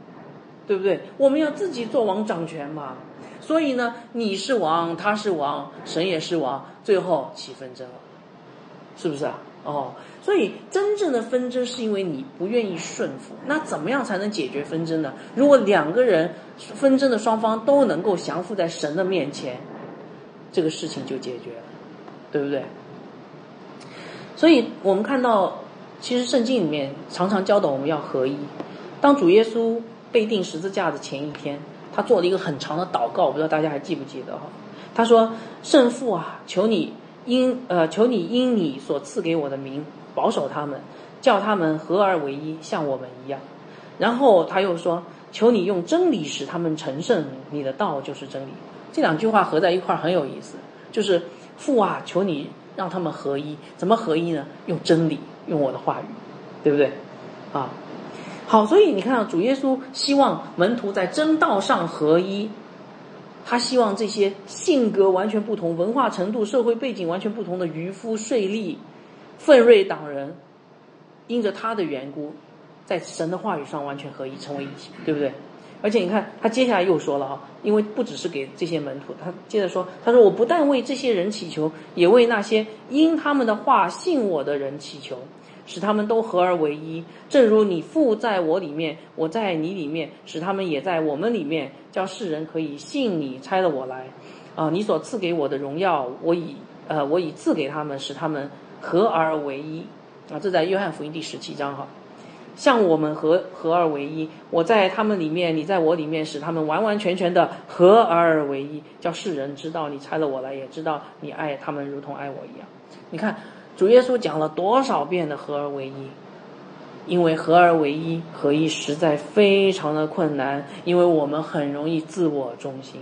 对不对？我们要自己做王掌权嘛。所以呢，你是王，他是王，神也是王，最后起纷争了，是不是啊？哦。所以，真正的纷争是因为你不愿意顺服。那怎么样才能解决纷争呢？如果两个人纷争的双方都能够降服在神的面前，这个事情就解决了，对不对？所以我们看到，其实圣经里面常常教导我们要合一。当主耶稣被钉十字架的前一天，他做了一个很长的祷告，我不知道大家还记不记得哈？他说：“圣父啊，求你因呃，求你因你所赐给我的名。”保守他们，叫他们合而为一，像我们一样。然后他又说：“求你用真理使他们成圣，你的道就是真理。”这两句话合在一块儿很有意思，就是父啊，求你让他们合一。怎么合一呢？用真理，用我的话语，对不对？啊，好，所以你看到主耶稣希望门徒在真道上合一，他希望这些性格完全不同、文化程度、社会背景完全不同的渔夫、税吏。奋锐党人，因着他的缘故，在神的话语上完全合一，成为一体，对不对？而且你看，他接下来又说了啊，因为不只是给这些门徒，他接着说，他说我不但为这些人祈求，也为那些因他们的话信我的人祈求，使他们都合而为一，正如你父在我里面，我在你里面，使他们也在我们里面，叫世人可以信你差了我来，啊，你所赐给我的荣耀，我以呃我以赐给他们，使他们。合而为一啊，这在约翰福音第十七章哈，像我们合合而为一，我在他们里面，你在我里面，使他们完完全全的合而为一，叫世人知道你拆了我来，也知道你爱他们如同爱我一样。你看主耶稣讲了多少遍的合而为一，因为合而为一合一实在非常的困难，因为我们很容易自我中心，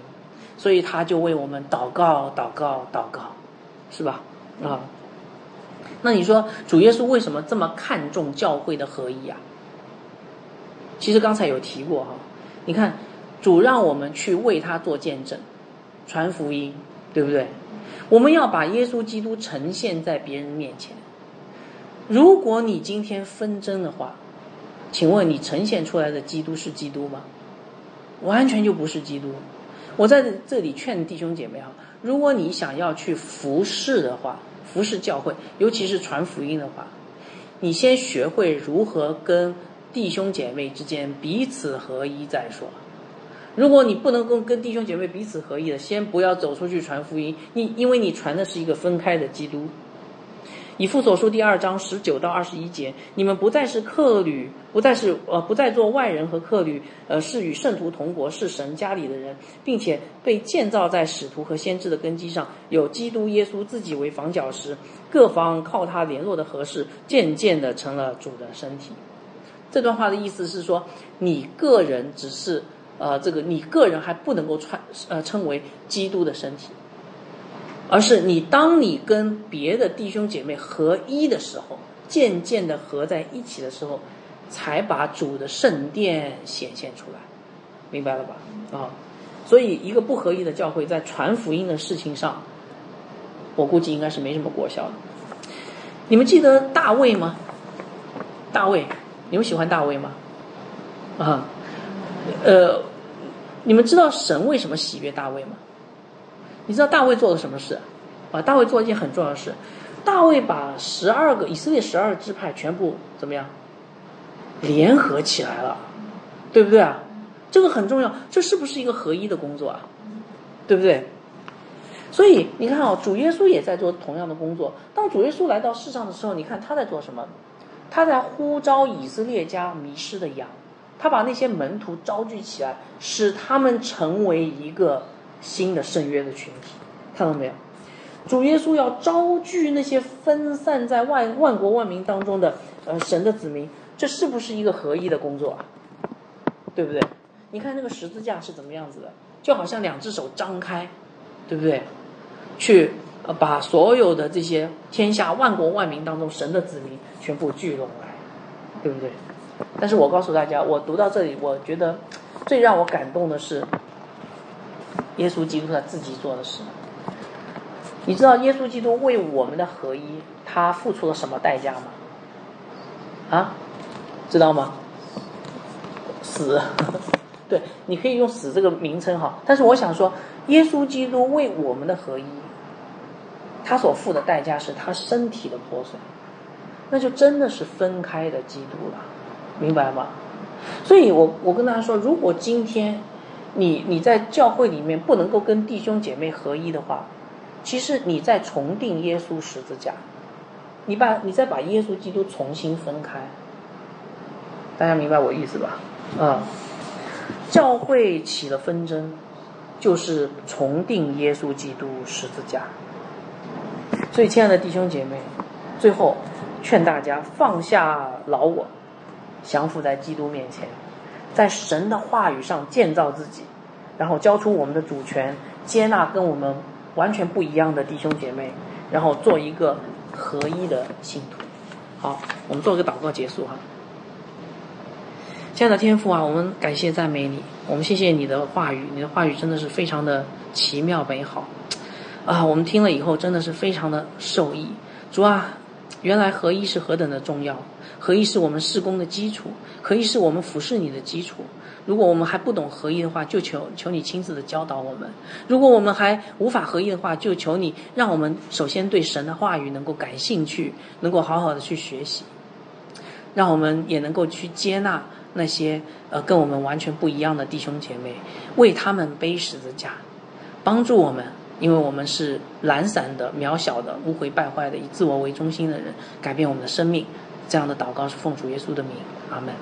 所以他就为我们祷告祷告祷告，是吧？啊。那你说主耶稣为什么这么看重教会的合一啊？其实刚才有提过哈，你看主让我们去为他做见证，传福音，对不对？我们要把耶稣基督呈现在别人面前。如果你今天纷争的话，请问你呈现出来的基督是基督吗？完全就不是基督。我在这里劝弟兄姐妹哈，如果你想要去服侍的话。服侍教会，尤其是传福音的话，你先学会如何跟弟兄姐妹之间彼此合一再说。如果你不能够跟弟兄姐妹彼此合一的，先不要走出去传福音，你因为你传的是一个分开的基督。以父所书第二章十九到二十一节，你们不再是客旅，不再是呃，不再做外人和客旅，呃，是与圣徒同国，是神家里的人，并且被建造在使徒和先知的根基上，有基督耶稣自己为房角石，各方靠他联络的合适，渐渐的成了主的身体。这段话的意思是说，你个人只是呃，这个你个人还不能够传呃称为基督的身体。而是你，当你跟别的弟兄姐妹合一的时候，渐渐的合在一起的时候，才把主的圣殿显现出来，明白了吧？啊，所以一个不合一的教会，在传福音的事情上，我估计应该是没什么果效的。你们记得大卫吗？大卫，你们喜欢大卫吗？啊，呃，你们知道神为什么喜悦大卫吗？你知道大卫做了什么事？啊，大卫做了一件很重要的事。大卫把十二个以色列十二支派全部怎么样联合起来了，对不对啊？这个很重要，这是不是一个合一的工作啊？对不对？所以你看哦，主耶稣也在做同样的工作。当主耶稣来到世上的时候，你看他在做什么？他在呼召以色列家迷失的羊，他把那些门徒招聚起来，使他们成为一个。新的圣约的群体，看到没有？主耶稣要招聚那些分散在万万国万民当中的呃神的子民，这是不是一个合一的工作啊？对不对？你看那个十字架是怎么样子的？就好像两只手张开，对不对？去呃把所有的这些天下万国万民当中神的子民全部聚拢来，对不对？但是我告诉大家，我读到这里，我觉得最让我感动的是耶稣基督他自己做的事。你知道耶稣基督为我们的合一，他付出了什么代价吗？啊，知道吗？死，对，你可以用“死”这个名称哈。但是我想说，耶稣基督为我们的合一，他所付的代价是他身体的破碎，那就真的是分开的基督了，明白吗？所以我我跟大家说，如果今天你你在教会里面不能够跟弟兄姐妹合一的话，其实你在重定耶稣十字架，你把你再把耶稣基督重新分开，大家明白我意思吧？啊，教会起了纷争，就是重定耶稣基督十字架。所以，亲爱的弟兄姐妹，最后劝大家放下老我，降服在基督面前，在神的话语上建造自己，然后交出我们的主权，接纳跟我们。完全不一样的弟兄姐妹，然后做一个合一的信徒。好，我们做个祷告结束哈。亲爱的天父啊，我们感谢赞美你，我们谢谢你的话语，你的话语真的是非常的奇妙美好啊！我们听了以后真的是非常的受益。主啊，原来合一是何等的重要，合一是我们事工的基础，合一是我们服侍你的基础。如果我们还不懂合一的话，就求求你亲自的教导我们；如果我们还无法合一的话，就求你让我们首先对神的话语能够感兴趣，能够好好的去学习，让我们也能够去接纳那些呃跟我们完全不一样的弟兄姐妹，为他们背十字架，帮助我们，因为我们是懒散的、渺小的、污秽败坏的、以自我为中心的人，改变我们的生命。这样的祷告是奉主耶稣的名，阿门。